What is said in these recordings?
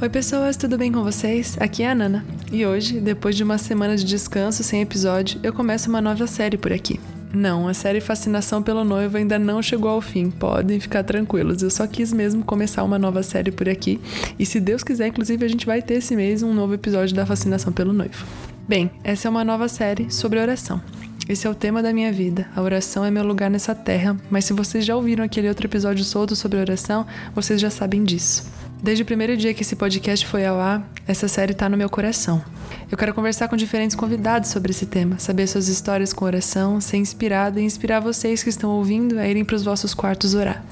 Oi, pessoas, tudo bem com vocês? Aqui é a Nana. E hoje, depois de uma semana de descanso sem episódio, eu começo uma nova série por aqui. Não, a série Fascinação pelo Noivo ainda não chegou ao fim, podem ficar tranquilos. Eu só quis mesmo começar uma nova série por aqui. E se Deus quiser, inclusive, a gente vai ter esse mês um novo episódio da Fascinação pelo Noivo. Bem, essa é uma nova série sobre oração. Esse é o tema da minha vida. A oração é meu lugar nessa terra, mas se vocês já ouviram aquele outro episódio solto sobre oração, vocês já sabem disso. Desde o primeiro dia que esse podcast foi ao ar, essa série está no meu coração. Eu quero conversar com diferentes convidados sobre esse tema, saber suas histórias com oração, ser inspirado e inspirar vocês que estão ouvindo a irem para os vossos quartos orar.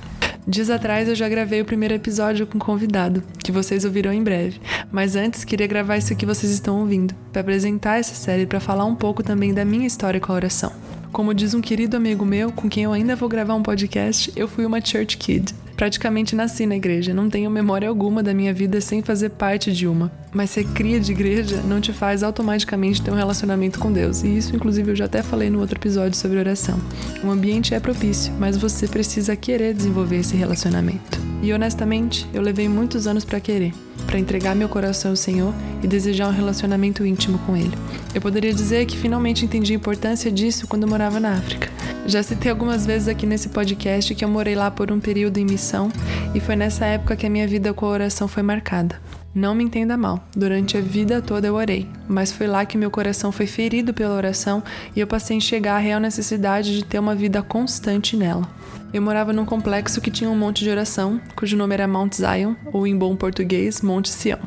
Dias atrás eu já gravei o primeiro episódio com convidado, que vocês ouvirão em breve. Mas antes queria gravar isso que vocês estão ouvindo, para apresentar essa série para falar um pouco também da minha história com a oração. Como diz um querido amigo meu, com quem eu ainda vou gravar um podcast, eu fui uma church kid. Praticamente nasci na igreja, não tenho memória alguma da minha vida sem fazer parte de uma. Mas ser cria de igreja não te faz automaticamente ter um relacionamento com Deus, e isso, inclusive, eu já até falei no outro episódio sobre oração. O ambiente é propício, mas você precisa querer desenvolver esse relacionamento. E honestamente, eu levei muitos anos para querer para entregar meu coração ao Senhor e desejar um relacionamento íntimo com Ele. Eu poderia dizer que finalmente entendi a importância disso quando morava na África. Já citei algumas vezes aqui nesse podcast que eu morei lá por um período em missão e foi nessa época que a minha vida com a oração foi marcada. Não me entenda mal, durante a vida toda eu orei, mas foi lá que meu coração foi ferido pela oração e eu passei a enxergar a real necessidade de ter uma vida constante nela. Eu morava num complexo que tinha um monte de oração, cujo nome era Mount Zion, ou em bom português, Monte Sião.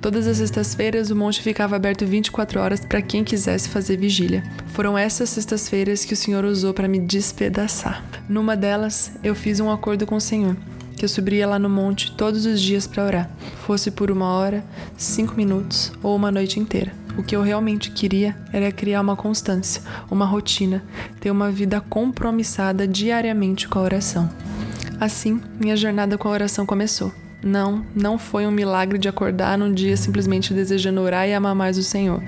Todas as sextas-feiras o monte ficava aberto 24 horas para quem quisesse fazer vigília. Foram essas sextas-feiras que o Senhor usou para me despedaçar. Numa delas, eu fiz um acordo com o Senhor que eu subiria lá no monte todos os dias para orar, fosse por uma hora, cinco minutos ou uma noite inteira. O que eu realmente queria era criar uma constância, uma rotina, ter uma vida compromissada diariamente com a oração. Assim, minha jornada com a oração começou. Não, não foi um milagre de acordar num dia simplesmente desejando orar e amar mais o Senhor.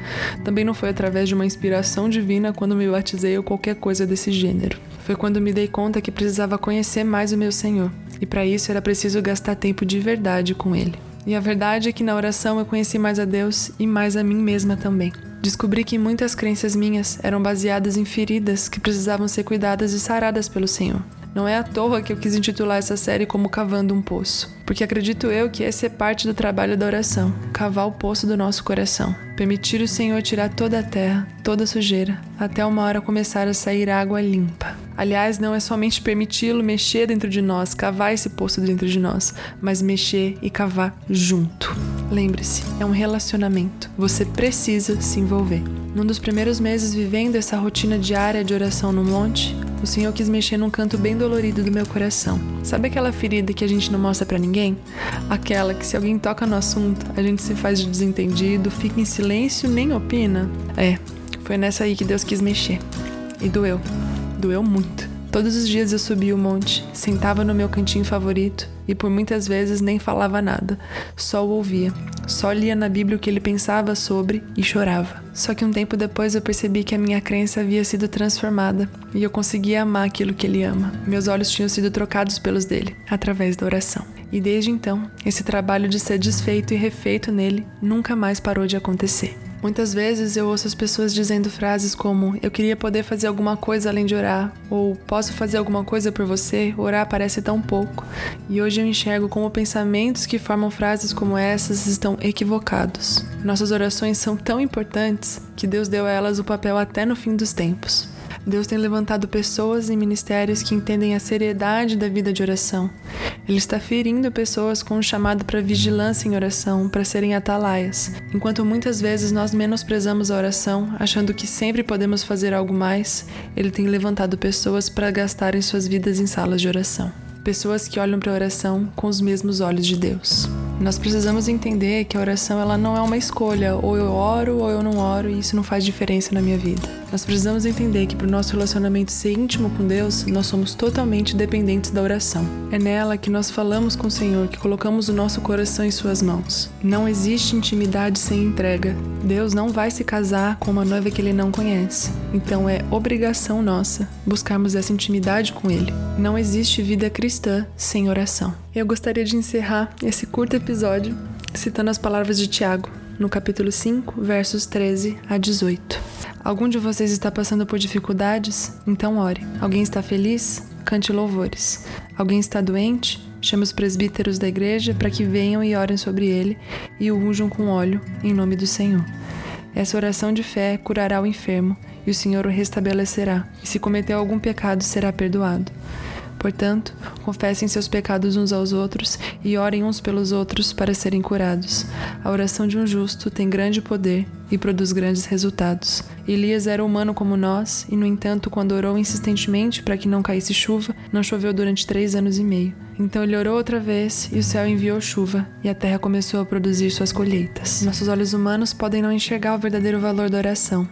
Também não foi através de uma inspiração divina quando me batizei ou qualquer coisa desse gênero. Foi quando me dei conta que precisava conhecer mais o meu Senhor, e para isso era preciso gastar tempo de verdade com Ele. E a verdade é que na oração eu conheci mais a Deus e mais a mim mesma também. Descobri que muitas crenças minhas eram baseadas em feridas que precisavam ser cuidadas e saradas pelo Senhor. Não é à toa que eu quis intitular essa série como Cavando um Poço, porque acredito eu que essa é parte do trabalho da oração, cavar o poço do nosso coração, permitir o Senhor tirar toda a terra, toda a sujeira, até uma hora começar a sair água limpa. Aliás, não é somente permiti-lo mexer dentro de nós, cavar esse poço dentro de nós, mas mexer e cavar junto. Lembre-se, é um relacionamento. Você precisa se envolver. Num dos primeiros meses vivendo essa rotina diária de oração no monte, o Senhor quis mexer num canto bem dolorido do meu coração. Sabe aquela ferida que a gente não mostra para ninguém? Aquela que se alguém toca no assunto, a gente se faz de desentendido, fica em silêncio, nem opina? É, foi nessa aí que Deus quis mexer. E doeu. Doeu muito. Todos os dias eu subia o monte, sentava no meu cantinho favorito e por muitas vezes nem falava nada, só o ouvia. Só lia na Bíblia o que ele pensava sobre e chorava. Só que um tempo depois eu percebi que a minha crença havia sido transformada e eu conseguia amar aquilo que ele ama. Meus olhos tinham sido trocados pelos dele, através da oração. E desde então, esse trabalho de ser desfeito e refeito nele nunca mais parou de acontecer. Muitas vezes eu ouço as pessoas dizendo frases como eu queria poder fazer alguma coisa além de orar, ou posso fazer alguma coisa por você, orar parece tão pouco. E hoje eu enxergo como pensamentos que formam frases como essas estão equivocados. Nossas orações são tão importantes que Deus deu a elas o papel até no fim dos tempos. Deus tem levantado pessoas e ministérios que entendem a seriedade da vida de oração. Ele está ferindo pessoas com um chamado para vigilância em oração, para serem atalaias. Enquanto muitas vezes nós menosprezamos a oração, achando que sempre podemos fazer algo mais, ele tem levantado pessoas para gastarem suas vidas em salas de oração. Pessoas que olham para a oração com os mesmos olhos de Deus. Nós precisamos entender que a oração ela não é uma escolha, ou eu oro ou eu não oro, e isso não faz diferença na minha vida. Nós precisamos entender que para o nosso relacionamento ser íntimo com Deus, nós somos totalmente dependentes da oração. É nela que nós falamos com o Senhor, que colocamos o nosso coração em suas mãos. Não existe intimidade sem entrega. Deus não vai se casar com uma noiva que ele não conhece. Então é obrigação nossa buscarmos essa intimidade com ele. Não existe vida cristã sem oração. Eu gostaria de encerrar esse curto episódio citando as palavras de Tiago, no capítulo 5, versos 13 a 18. Algum de vocês está passando por dificuldades? Então ore. Alguém está feliz? Cante louvores. Alguém está doente? Chame os presbíteros da igreja para que venham e orem sobre ele e o unjam com óleo, em nome do Senhor. Essa oração de fé curará o enfermo e o Senhor o restabelecerá, e se cometeu algum pecado, será perdoado. Portanto, confessem seus pecados uns aos outros e orem uns pelos outros para serem curados. A oração de um justo tem grande poder e produz grandes resultados. Elias era humano como nós, e no entanto, quando orou insistentemente para que não caísse chuva, não choveu durante três anos e meio. Então ele orou outra vez, e o céu enviou chuva, e a terra começou a produzir suas colheitas. Nossos olhos humanos podem não enxergar o verdadeiro valor da oração,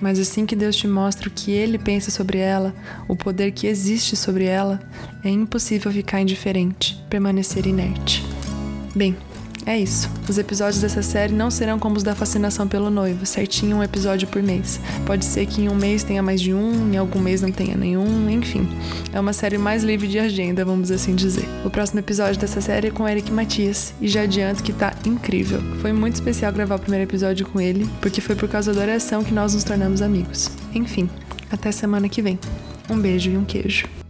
mas assim que Deus te mostra o que Ele pensa sobre ela, o poder que existe sobre ela, é impossível ficar indiferente, permanecer inerte. Bem, é isso. Os episódios dessa série não serão como os da fascinação pelo noivo, certinho um episódio por mês. Pode ser que em um mês tenha mais de um, em algum mês não tenha nenhum, enfim. É uma série mais livre de agenda, vamos assim dizer. O próximo episódio dessa série é com Eric Matias, e já adianto que tá incrível. Foi muito especial gravar o primeiro episódio com ele, porque foi por causa da oração que nós nos tornamos amigos. Enfim, até semana que vem. Um beijo e um queijo.